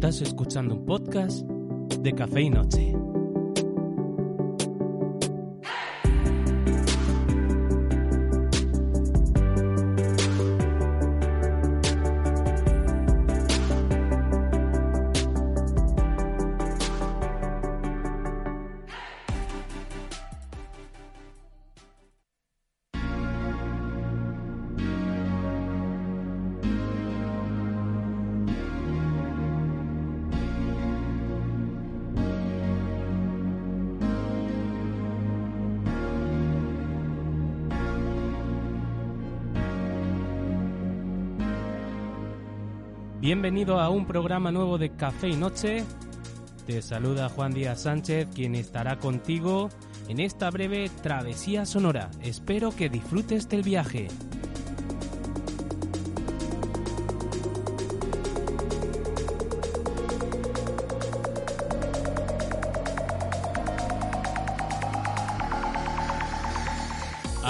Estás escuchando un podcast de Café y Noche. Bienvenido a un programa nuevo de Café y Noche. Te saluda Juan Díaz Sánchez, quien estará contigo en esta breve travesía sonora. Espero que disfrutes del viaje.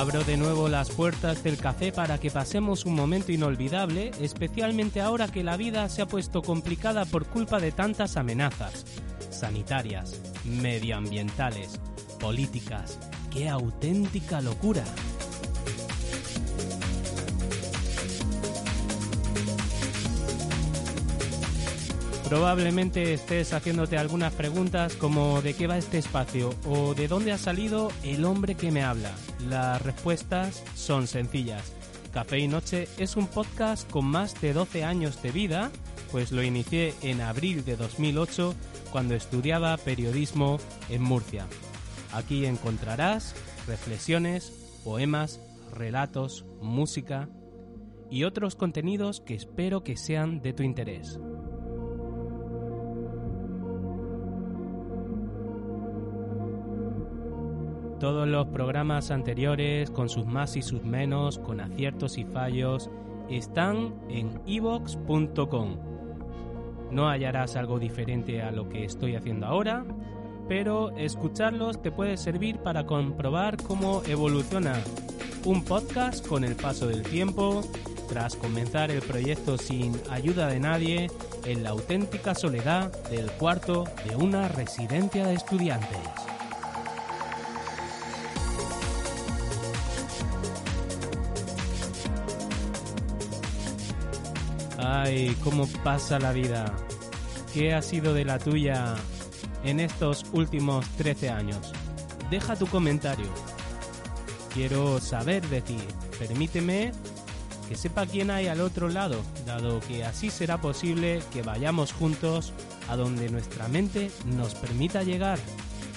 Abro de nuevo las puertas del café para que pasemos un momento inolvidable, especialmente ahora que la vida se ha puesto complicada por culpa de tantas amenazas sanitarias, medioambientales, políticas. ¡Qué auténtica locura! Probablemente estés haciéndote algunas preguntas como ¿de qué va este espacio? o ¿de dónde ha salido el hombre que me habla? Las respuestas son sencillas. Café y Noche es un podcast con más de 12 años de vida, pues lo inicié en abril de 2008 cuando estudiaba periodismo en Murcia. Aquí encontrarás reflexiones, poemas, relatos, música y otros contenidos que espero que sean de tu interés. Todos los programas anteriores, con sus más y sus menos, con aciertos y fallos, están en evox.com. No hallarás algo diferente a lo que estoy haciendo ahora, pero escucharlos te puede servir para comprobar cómo evoluciona un podcast con el paso del tiempo, tras comenzar el proyecto sin ayuda de nadie, en la auténtica soledad del cuarto de una residencia de estudiantes. Ay, cómo pasa la vida. ¿Qué ha sido de la tuya en estos últimos 13 años? Deja tu comentario. Quiero saber de ti. Permíteme que sepa quién hay al otro lado, dado que así será posible que vayamos juntos a donde nuestra mente nos permita llegar.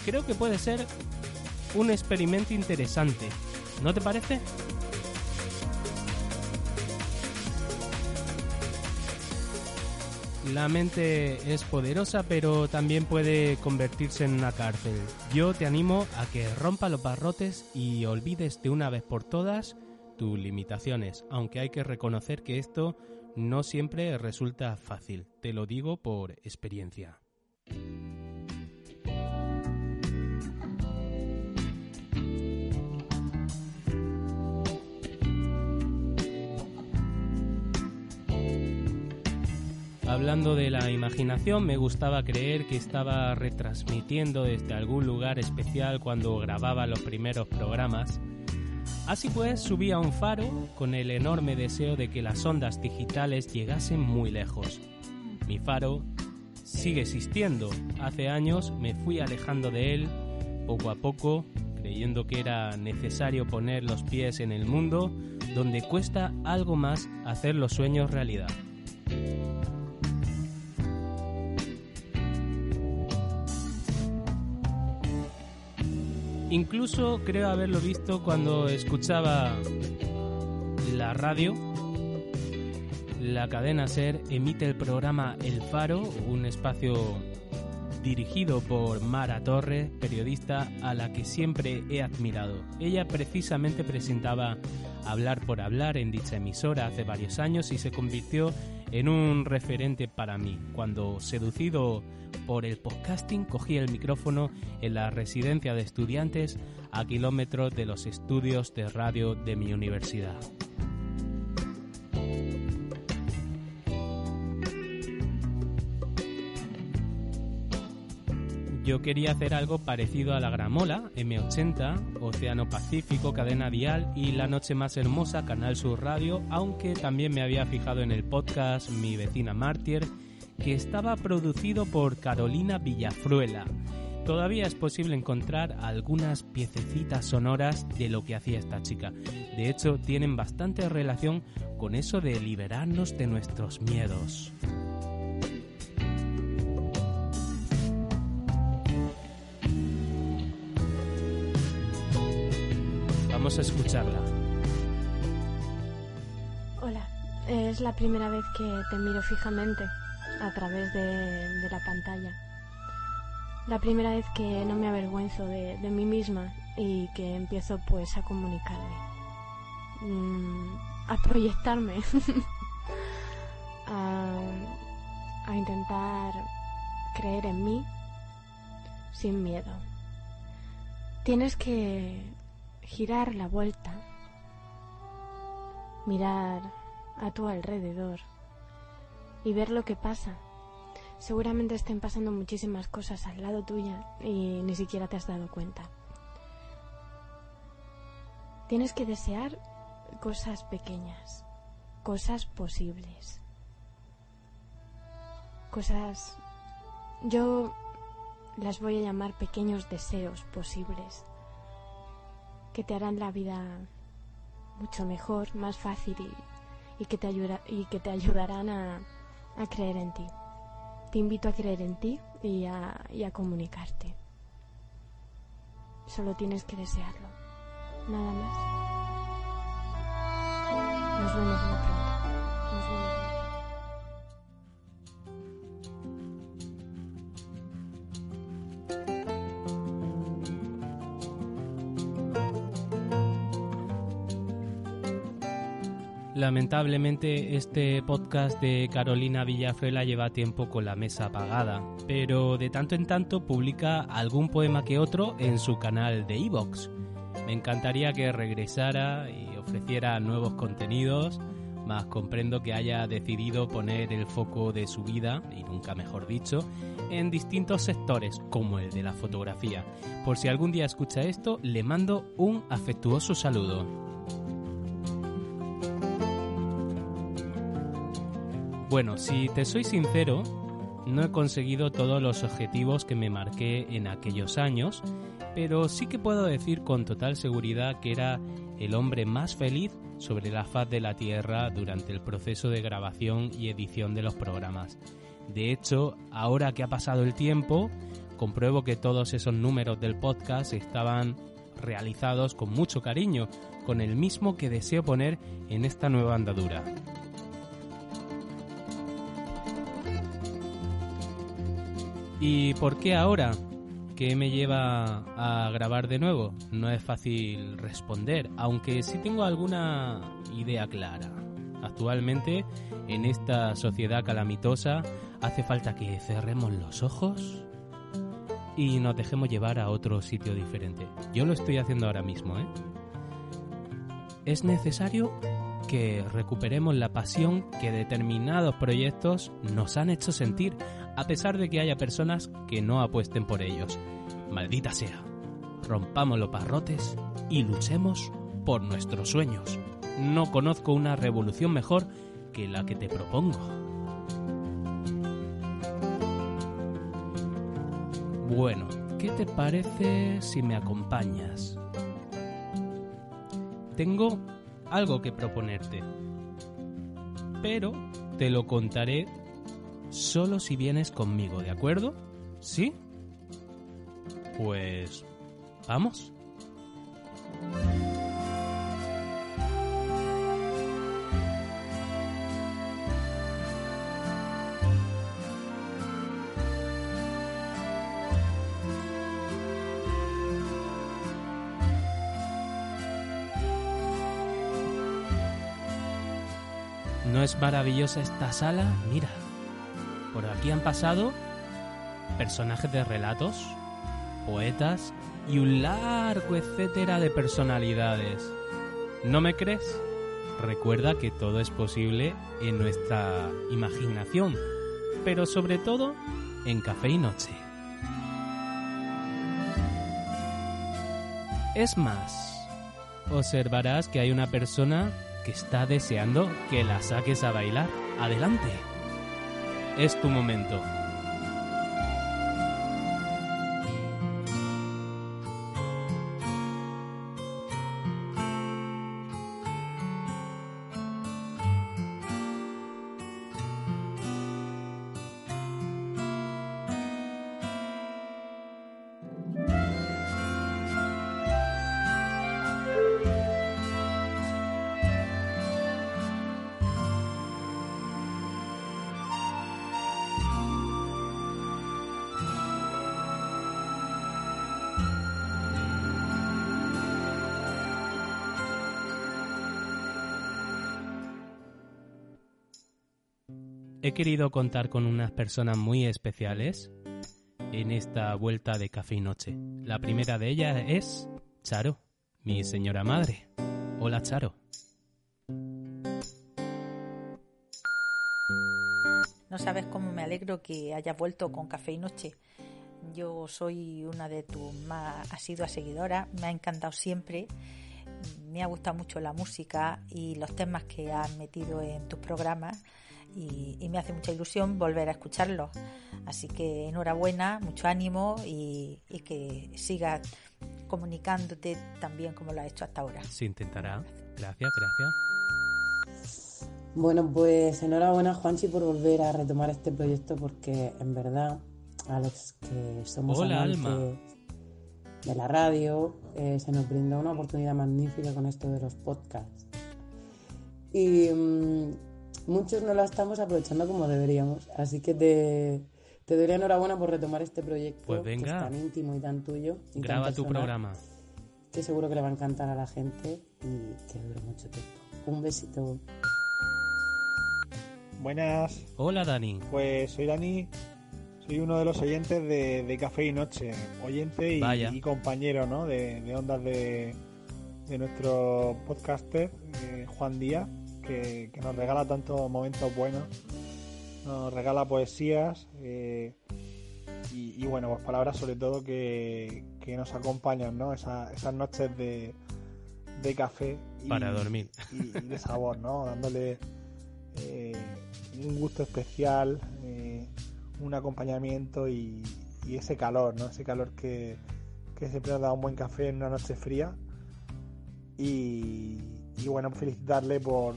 Creo que puede ser un experimento interesante. ¿No te parece? La mente es poderosa, pero también puede convertirse en una cárcel. Yo te animo a que rompa los barrotes y olvides de una vez por todas tus limitaciones, aunque hay que reconocer que esto no siempre resulta fácil. Te lo digo por experiencia. Hablando de la imaginación, me gustaba creer que estaba retransmitiendo desde algún lugar especial cuando grababa los primeros programas. Así pues, subí a un faro con el enorme deseo de que las ondas digitales llegasen muy lejos. Mi faro sigue existiendo. Hace años me fui alejando de él, poco a poco, creyendo que era necesario poner los pies en el mundo donde cuesta algo más hacer los sueños realidad. Incluso creo haberlo visto cuando escuchaba la radio. La cadena Ser emite el programa El Faro, un espacio dirigido por Mara Torres, periodista a la que siempre he admirado. Ella precisamente presentaba Hablar por Hablar en dicha emisora hace varios años y se convirtió en un referente para mí. Cuando, seducido por el podcasting, cogí el micrófono en la residencia de estudiantes a kilómetros de los estudios de radio de mi universidad. Yo quería hacer algo parecido a la Gramola, M80, Océano Pacífico, Cadena Dial y La Noche Más Hermosa, Canal Sur Radio, aunque también me había fijado en el podcast Mi Vecina Mártir, que estaba producido por Carolina Villafruela. Todavía es posible encontrar algunas piececitas sonoras de lo que hacía esta chica. De hecho, tienen bastante relación con eso de liberarnos de nuestros miedos. A escucharla. Hola, es la primera vez que te miro fijamente a través de, la pantalla. La primera vez que no me avergüenzo de, mí misma y que empiezo pues a comunicarme, mm, a proyectarme, a intentar creer en mí sin miedo. Tienes que girar la vuelta, mirar a tu alrededor y ver lo que pasa. Seguramente estén pasando muchísimas cosas al lado tuya y ni siquiera te has dado cuenta. Tienes que desear cosas pequeñas, cosas posibles, cosas... Yo las voy a llamar pequeños deseos posibles que te harán la vida mucho mejor, más fácil y, que, te y que te ayudarán a, creer en ti. Te invito a creer en ti y a, y a comunicarte. Solo tienes que desearlo. Nada más. Nos vemos muy pronto. Lamentablemente este podcast de Carolina Villafruela lleva tiempo con la mesa apagada, pero de tanto en tanto publica algún poema que otro en su canal de iVoox. Me encantaría que regresara y ofreciera nuevos contenidos, más comprendo que haya decidido poner el foco de su vida, y nunca mejor dicho, en distintos sectores, como el de la fotografía. Por si algún día escucha esto, le mando un afectuoso saludo. Bueno, si te soy sincero, no he conseguido todos los objetivos que me marqué en aquellos años, pero sí que puedo decir con total seguridad que era el hombre más feliz sobre la faz de la Tierra durante el proceso de grabación y edición de los programas. De hecho, ahora que ha pasado el tiempo, compruebo que todos esos números del podcast estaban realizados con mucho cariño, con el mismo que deseo poner en esta nueva andadura. ¿Y por qué ahora? ¿Qué me lleva a grabar de nuevo? No es fácil responder, aunque sí tengo alguna idea clara. Actualmente, en esta sociedad calamitosa, hace falta que cerremos los ojos y nos dejemos llevar a otro sitio diferente. Yo lo estoy haciendo ahora mismo, ¿eh? Es necesario que recuperemos la pasión que determinados proyectos nos han hecho sentir, a pesar de que haya personas que no apuesten por ellos. Maldita sea, rompamos los parrotes y luchemos por nuestros sueños. No conozco una revolución mejor que la que te propongo. Bueno, ¿qué te parece si me acompañas? Tengo algo que proponerte, pero te lo contaré solo si vienes conmigo, ¿de acuerdo? ¿Sí? Pues... ¿Vamos? ¿No es maravillosa esta sala? Mira, por aquí han pasado personajes de relatos, poetas y un largo etcétera de personalidades. ¿No me crees? Recuerda que todo es posible en nuestra imaginación, pero sobre todo en Café y Noche. Es más, observarás que hay una persona que está deseando que la saques a bailar. Adelante. Es tu momento. He querido contar con unas personas muy especiales en esta vuelta de café y noche. La primera de ellas es Charo, mi señora madre. Hola Charo. No sabes cómo me alegro que hayas vuelto con Café y Noche. Yo soy una de tus más asiduas seguidoras, me ha encantado siempre, me ha gustado mucho la música y los temas que has metido en tus programas y, me hace mucha ilusión volver a escucharlos. Así que enhorabuena, mucho ánimo y, que sigas comunicándote también como lo has hecho hasta ahora. Se intentará. Gracias, gracias. Bueno, pues enhorabuena Juanchi por volver a retomar este proyecto porque en verdad a los que somos Hola, de la radio eh, se nos brindó una oportunidad magnífica con esto de los podcasts. Y mm, muchos no la estamos aprovechando como deberíamos. Así que te, te doy la enhorabuena por retomar este proyecto pues venga. que es tan íntimo y tan tuyo. Graba tu programa. Que seguro que le va a encantar a la gente y que dure mucho tiempo. Un besito. Buenas. Hola Dani. Pues soy Dani, soy uno de los oyentes de, Café y Noche, oyente y, compañero ¿no? de, ondas de, de nuestro podcaster, eh, Juan Díaz que, nos regala tantos momentos buenos, nos regala poesías eh, y, bueno, pues palabras sobre todo que, nos acompañan, ¿no? esas noches de, café. Para dormir. Y, de sabor, ¿no? Dándole eh, un gusto especial, eh, un acompañamiento y, ese calor, ¿no? Ese calor que, que siempre nos da un buen café en una noche fría. Y, y bueno, felicitarle por,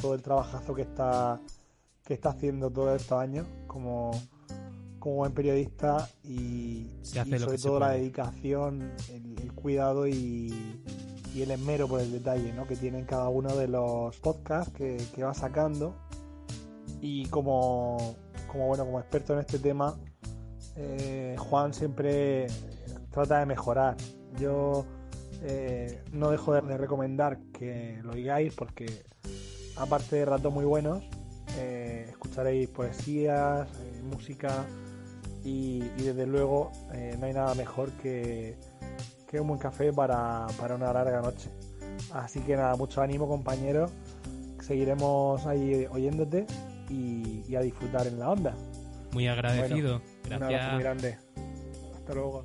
todo el trabajazo que está, que está haciendo todos estos años como, como buen periodista y, sobre todo la dedicación, el, cuidado y, el esmero por el detalle ¿no? que tienen cada uno de los podcasts que, va sacando. Y como, como, bueno, como experto en este tema, eh, Juan siempre trata de mejorar. Yo eh, no dejo de recomendar que lo oigáis porque aparte de ratos muy buenos, eh, escucharéis poesías, eh, música y, desde luego no hay nada mejor que, un buen café para, una larga noche. Así que nada, mucho ánimo compañeros, seguiremos ahí oyéndote y, a disfrutar en la onda. Muy agradecido. Gracias. Un abrazo muy grande. Hasta luego.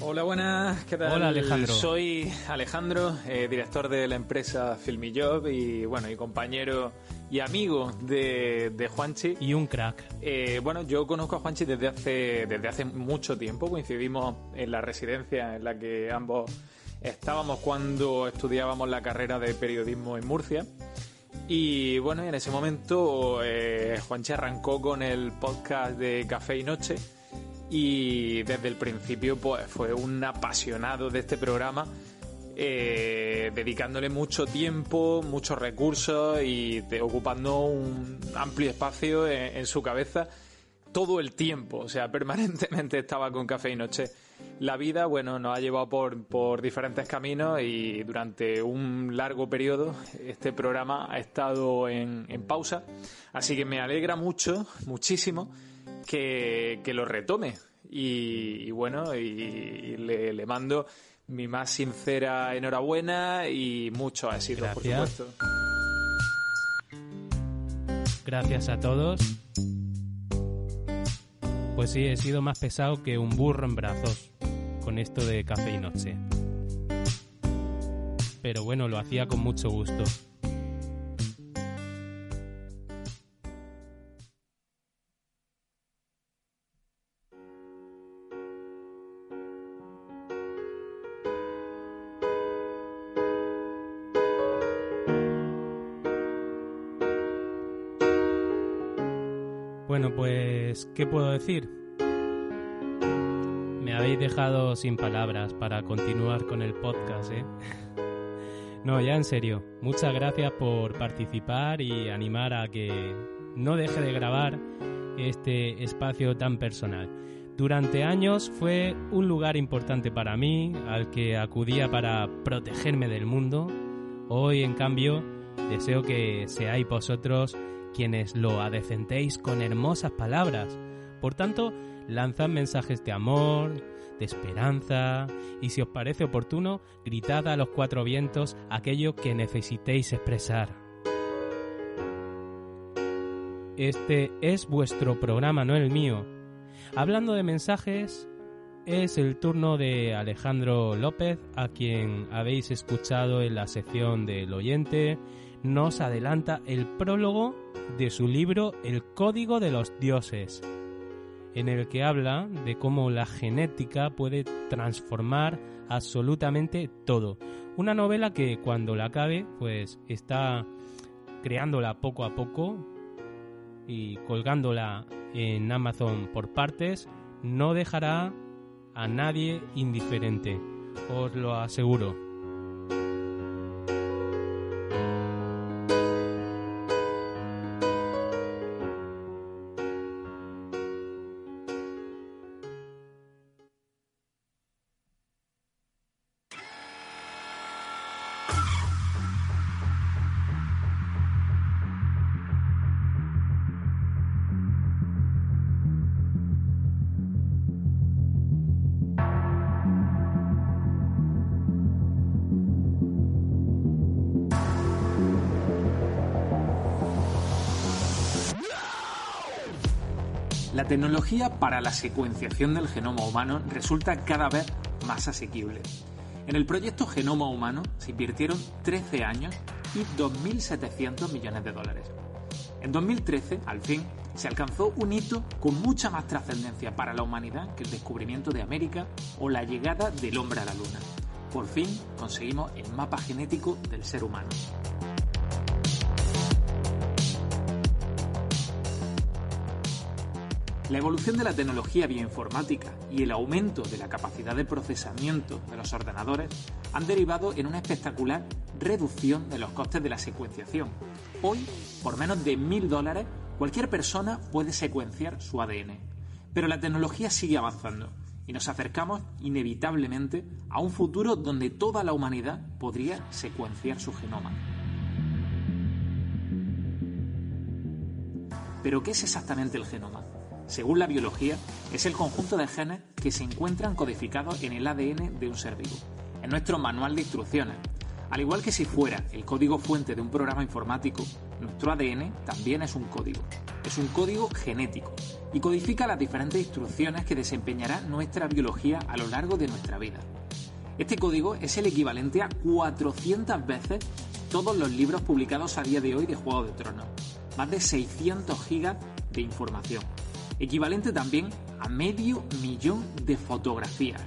Hola, buenas, ¿qué tal? Hola, Alejandro. Soy Alejandro, eh, director de la empresa Filmijob y, bueno, y compañero y amigo de, de Juanchi. Y un crack. Eh, bueno, yo conozco a Juanchi desde hace, desde hace mucho tiempo, coincidimos en la residencia en la que ambos estábamos cuando estudiábamos la carrera de periodismo en Murcia. Y bueno, en ese momento eh, Juanchi arrancó con el podcast de Café y Noche y desde el principio pues fue un apasionado de este programa eh, dedicándole mucho tiempo, muchos recursos y ocupando un amplio espacio en, su cabeza todo el tiempo, o sea, permanentemente estaba con café y noche. La vida, bueno, nos ha llevado por, por diferentes caminos y durante un largo periodo este programa ha estado en, en pausa, así que me alegra mucho, muchísimo que, lo retome. Y, bueno, y, le, mando mi más sincera enhorabuena y mucho éxito, por supuesto. Gracias a todos. Pues sí, he sido más pesado que un burro en brazos con esto de café y noche. pero bueno, lo hacía con mucho gusto. ¿Qué puedo decir? Me habéis dejado sin palabras para continuar con el podcast, ¿eh? No, ya en serio, muchas gracias por participar y animar a que no deje de grabar este espacio tan personal. Durante años fue un lugar importante para mí, al que acudía para protegerme del mundo. Hoy, en cambio, deseo que seáis vosotros quienes lo adecentéis con hermosas palabras. Por tanto, lanzad mensajes de amor, de esperanza, y si os parece oportuno, gritad a los cuatro vientos aquello que necesitéis expresar. Este es vuestro programa, no el mío. Hablando de mensajes, es el turno de Alejandro López, a quien habéis escuchado en la sección del oyente, nos adelanta el prólogo de su libro El Código de los Dioses, en el que habla de cómo la genética puede transformar absolutamente todo. Una novela que cuando la acabe, pues está creándola poco a poco y colgándola en Amazon por partes, no dejará a nadie indiferente, os lo aseguro. La tecnología para la secuenciación del genoma humano resulta cada vez más asequible. En el proyecto Genoma Humano se invirtieron 13 años y 2.700 millones de dólares. En 2013, al fin, se alcanzó un hito con mucha más trascendencia para la humanidad que el descubrimiento de América o la llegada del hombre a la Luna. Por fin conseguimos el mapa genético del ser humano. La evolución de la tecnología bioinformática y el aumento de la capacidad de procesamiento de los ordenadores han derivado en una espectacular reducción de los costes de la secuenciación. Hoy, por menos de mil dólares, cualquier persona puede secuenciar su ADN. Pero la tecnología sigue avanzando y nos acercamos inevitablemente a un futuro donde toda la humanidad podría secuenciar su genoma. Pero ¿qué es exactamente el genoma? Según la biología, es el conjunto de genes que se encuentran codificados en el ADN de un ser vivo, en nuestro manual de instrucciones. Al igual que si fuera el código fuente de un programa informático, nuestro ADN también es un código. Es un código genético y codifica las diferentes instrucciones que desempeñará nuestra biología a lo largo de nuestra vida. Este código es el equivalente a 400 veces todos los libros publicados a día de hoy de Juego de Tronos, más de 600 gigas de información equivalente también a medio millón de fotografías.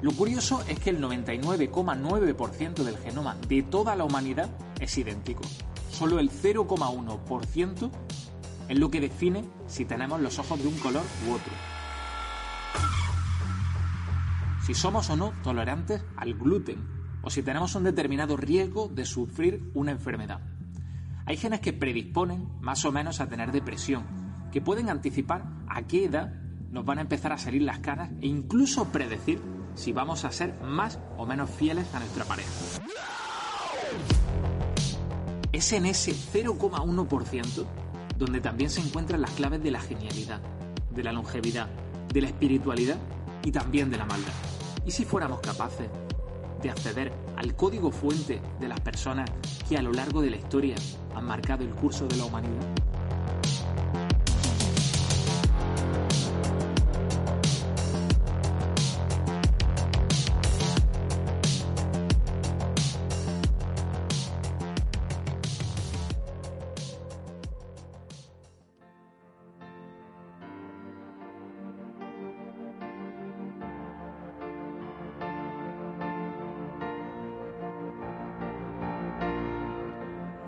Lo curioso es que el 99,9% del genoma de toda la humanidad es idéntico. Solo el 0,1% es lo que define si tenemos los ojos de un color u otro. Si somos o no tolerantes al gluten o si tenemos un determinado riesgo de sufrir una enfermedad. Hay genes que predisponen más o menos a tener depresión, que pueden anticipar a qué edad nos van a empezar a salir las caras e incluso predecir si vamos a ser más o menos fieles a nuestra pareja. Es en ese 0,1% donde también se encuentran las claves de la genialidad, de la longevidad, de la espiritualidad y también de la maldad. ¿Y si fuéramos capaces de acceder al código fuente de las personas que a lo largo de la historia han marcado el curso de la humanidad?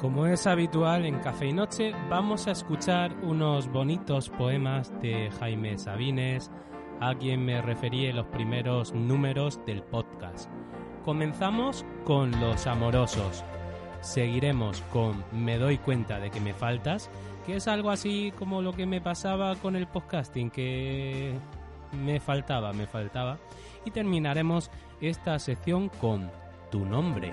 Como es habitual en Café y Noche, vamos a escuchar unos bonitos poemas de Jaime Sabines, a quien me referí en los primeros números del podcast. Comenzamos con Los Amorosos. Seguiremos con Me doy cuenta de que me faltas, que es algo así como lo que me pasaba con el podcasting, que me faltaba, me faltaba. Y terminaremos esta sección con Tu nombre.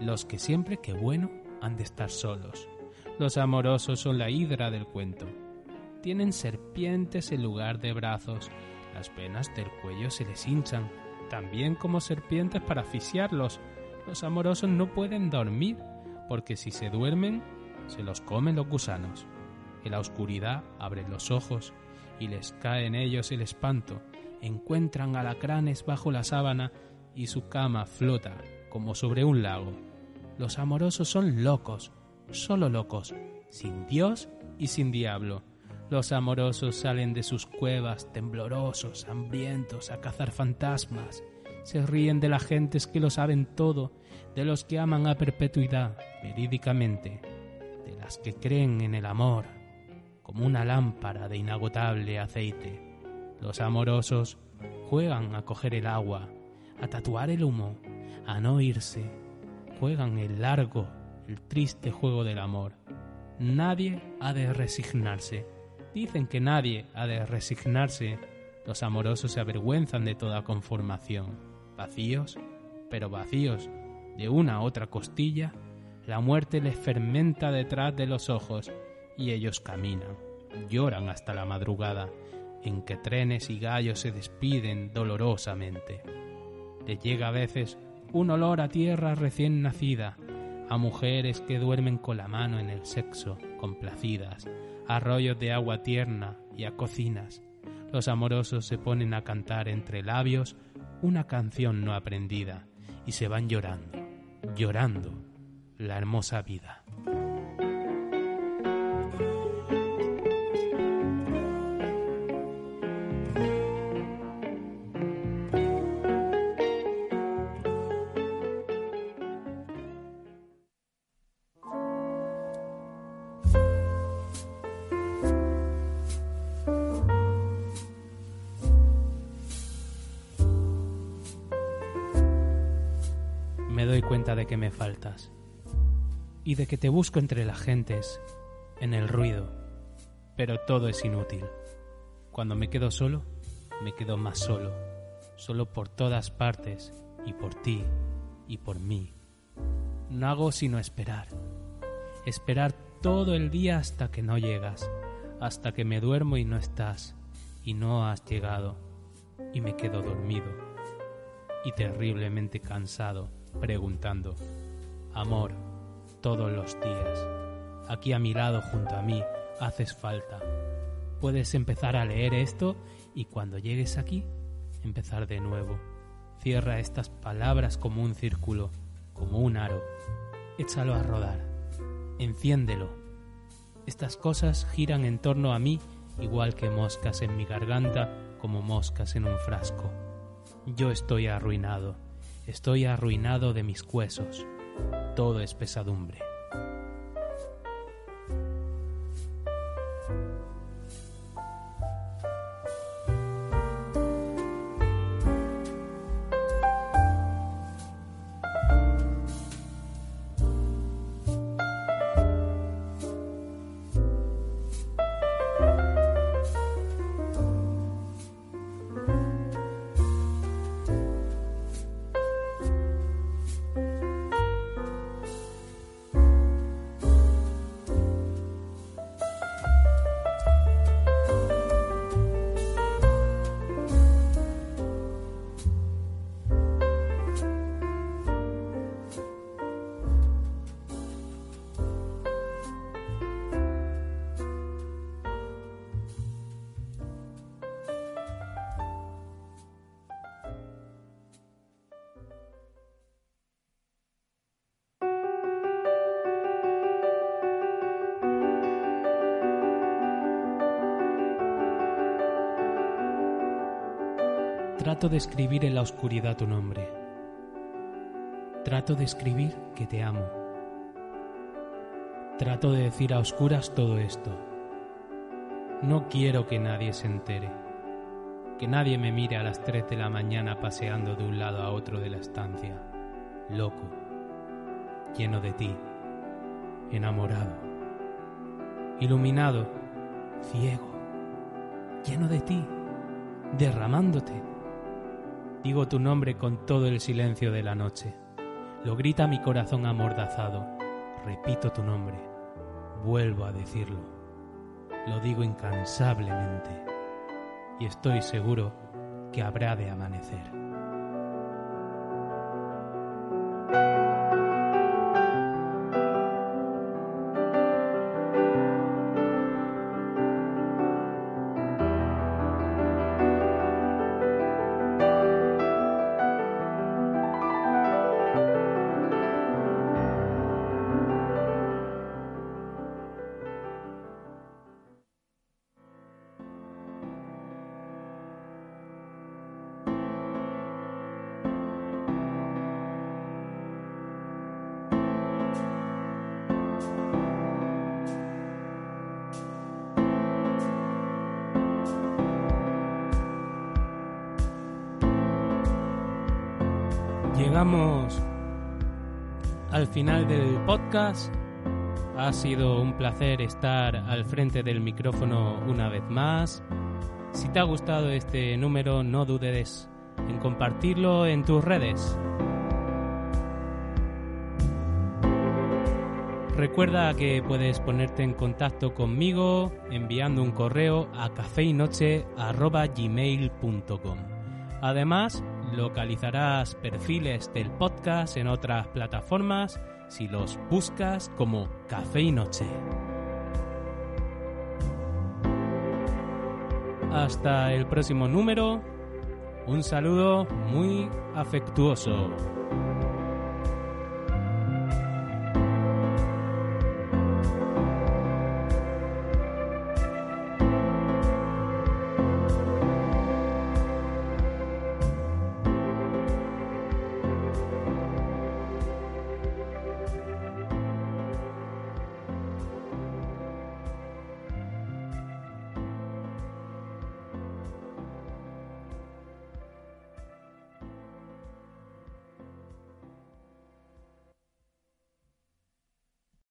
los que siempre que bueno han de estar solos. Los amorosos son la hidra del cuento. Tienen serpientes en lugar de brazos. Las venas del cuello se les hinchan, también como serpientes para asfixiarlos. Los amorosos no pueden dormir, porque si se duermen, se los comen los gusanos. En la oscuridad abren los ojos y les cae en ellos el espanto. Encuentran alacranes bajo la sábana y su cama flota como sobre un lago. Los amorosos son locos, solo locos, sin Dios y sin diablo. Los amorosos salen de sus cuevas temblorosos, hambrientos, a cazar fantasmas. Se ríen de las gentes que lo saben todo, de los que aman a perpetuidad, verídicamente, de las que creen en el amor, como una lámpara de inagotable aceite. Los amorosos juegan a coger el agua, a tatuar el humo, a no irse. Juegan el largo, el triste juego del amor. Nadie ha de resignarse. Dicen que nadie ha de resignarse. Los amorosos se avergüenzan de toda conformación. Vacíos, pero vacíos, de una a otra costilla, la muerte les fermenta detrás de los ojos y ellos caminan, lloran hasta la madrugada, en que trenes y gallos se despiden dolorosamente. Les llega a veces un olor a tierra recién nacida, a mujeres que duermen con la mano en el sexo, complacidas, a rollos de agua tierna y a cocinas. Los amorosos se ponen a cantar entre labios una canción no aprendida y se van llorando, llorando la hermosa vida. Que me faltas y de que te busco entre las gentes, en el ruido, pero todo es inútil. Cuando me quedo solo, me quedo más solo, solo por todas partes y por ti y por mí. No hago sino esperar, esperar todo el día hasta que no llegas, hasta que me duermo y no estás, y no has llegado, y me quedo dormido, y terriblemente cansado, preguntando, Amor, todos los días, aquí a mi lado junto a mí, haces falta. Puedes empezar a leer esto y cuando llegues aquí, empezar de nuevo. Cierra estas palabras como un círculo, como un aro. Échalo a rodar. Enciéndelo. Estas cosas giran en torno a mí igual que moscas en mi garganta, como moscas en un frasco. Yo estoy arruinado, estoy arruinado de mis huesos. Todo es pesadumbre. Trato de escribir en la oscuridad tu nombre. Trato de escribir que te amo. Trato de decir a oscuras todo esto. No quiero que nadie se entere. Que nadie me mire a las 3 de la mañana paseando de un lado a otro de la estancia. Loco. Lleno de ti. Enamorado. Iluminado. Ciego. Lleno de ti. Derramándote Digo tu nombre con todo el silencio de la noche. Lo grita mi corazón amordazado. Repito tu nombre. Vuelvo a decirlo. Lo digo incansablemente. Y estoy seguro que habrá de amanecer. Llegamos al final del podcast. Ha sido un placer estar al frente del micrófono una vez más. Si te ha gustado este número, no dudes en compartirlo en tus redes. Recuerda que puedes ponerte en contacto conmigo enviando un correo a cafeinoche.gmail.com. Además, localizarás perfiles del podcast en otras plataformas si los buscas como Café y Noche. Hasta el próximo número. Un saludo muy afectuoso.